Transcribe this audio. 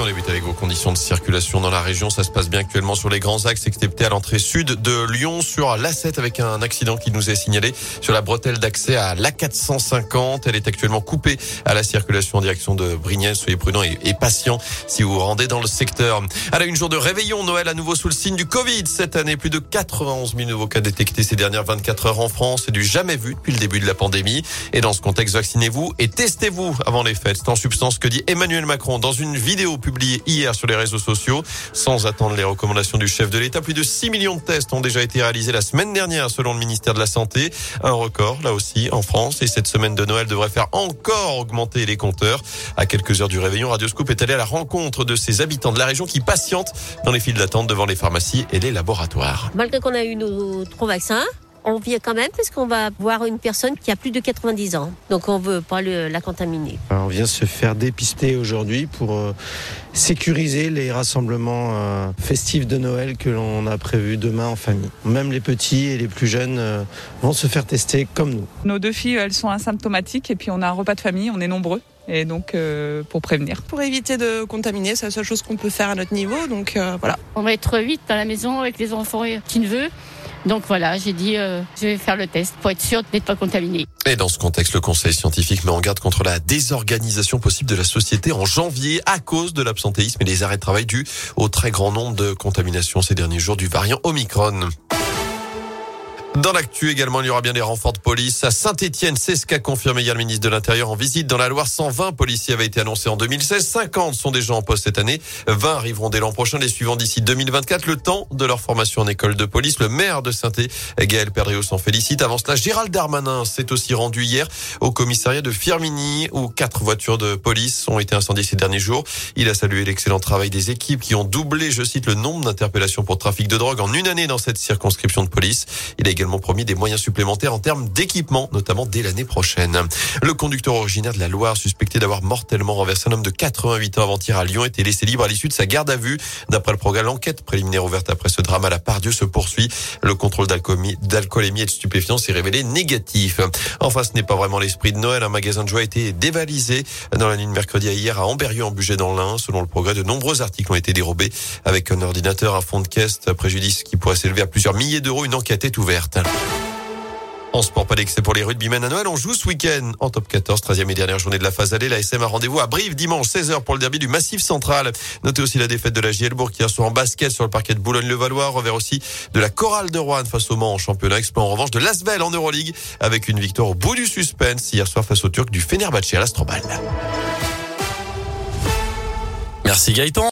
On débute avec vos conditions de circulation dans la région. Ça se passe bien actuellement sur les grands axes, excepté à l'entrée sud de Lyon sur l'A7 avec un accident qui nous est signalé sur la bretelle d'accès à l'A450. Elle est actuellement coupée à la circulation en direction de Brignès. Soyez prudents et, et patients si vous vous rendez dans le secteur. À la une jour de réveillon, Noël à nouveau sous le signe du Covid. Cette année, plus de 91 000 nouveaux cas détectés ces dernières 24 heures en France. C'est du jamais vu depuis le début de la pandémie. Et dans ce contexte, vaccinez-vous et testez-vous avant les fêtes. C'est en substance que dit Emmanuel Macron dans une vidéo publié hier sur les réseaux sociaux. Sans attendre les recommandations du chef de l'État, plus de 6 millions de tests ont déjà été réalisés la semaine dernière selon le ministère de la Santé. Un record là aussi en France et cette semaine de Noël devrait faire encore augmenter les compteurs. À quelques heures du réveillon, Radio Scoop est allé à la rencontre de ces habitants de la région qui patientent dans les files d'attente devant les pharmacies et les laboratoires. Malgré qu'on a eu nos trois vaccins, on vient quand même parce qu'on va voir une personne qui a plus de 90 ans. Donc on veut pas le, la contaminer. On vient se faire dépister aujourd'hui pour euh, sécuriser les rassemblements euh, festifs de Noël que l'on a prévus demain en famille. Même les petits et les plus jeunes euh, vont se faire tester comme nous. Nos deux filles, elles sont asymptomatiques et puis on a un repas de famille, on est nombreux. Et donc, euh, pour prévenir. Pour éviter de contaminer, c'est la seule chose qu'on peut faire à notre niveau. Donc euh, voilà. On va être vite à la maison avec les enfants et qui ne veut. Donc voilà, j'ai dit, euh, je vais faire le test pour être sûr d'être pas contaminé. Et dans ce contexte, le Conseil scientifique met en garde contre la désorganisation possible de la société en janvier à cause de l'absentéisme et des arrêts de travail dus au très grand nombre de contaminations ces derniers jours du variant Omicron. Dans l'actu également, il y aura bien des renforts de police à Saint-Etienne. C'est ce qu'a confirmé hier le ministre de l'Intérieur en visite dans la Loire. 120 policiers avaient été annoncés en 2016. 50 sont déjà en poste cette année. 20 arriveront dès l'an prochain. Les suivants d'ici 2024. Le temps de leur formation en école de police. Le maire de saint Gaël Perdriau, s'en félicite. Avant cela, Gérald Darmanin s'est aussi rendu hier au commissariat de Firmini où quatre voitures de police ont été incendiées ces derniers jours. Il a salué l'excellent travail des équipes qui ont doublé, je cite, le nombre d'interpellations pour trafic de drogue en une année dans cette circonscription de police. Également promis des moyens supplémentaires en termes d'équipement, notamment dès l'année prochaine. Le conducteur originaire de la Loire, suspecté d'avoir mortellement renversé un homme de 88 ans avant-hier à Lyon, était laissé libre à l'issue de sa garde à vue. D'après le programme, l'enquête préliminaire ouverte après ce drame à la Pardieu se poursuit. Le contrôle d'alcoolémie et de stupéfiants s'est révélé négatif. Enfin, ce n'est pas vraiment l'esprit de Noël. Un magasin de joie a été dévalisé dans la nuit de mercredi à hier à Amberieu en budget dans l'Ain. Selon le progrès, de nombreux articles ont été dérobés avec un ordinateur, un fond de caisse, préjudice qui pourrait s'élever à plusieurs milliers d'euros. Une enquête est ouverte. En sport, pas d'excès pour les rugbymen à Noël. On joue ce week-end en top 14, 13e et dernière journée de la phase allée. La SM a rendez-vous à Brive dimanche 16h pour le derby du Massif Central. Notez aussi la défaite de la Gielbourg qui soit en basket sur le parquet de Boulogne-le-Valois. Revers aussi de la Chorale de Rouen face au Mans en championnat. Exploit en revanche de l'Asvel en Euroleague avec une victoire au bout du suspense hier soir face au Turc du Fenerbahçe à l'Astrobal. Merci Gaëtan.